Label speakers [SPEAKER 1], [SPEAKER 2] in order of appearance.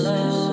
[SPEAKER 1] love.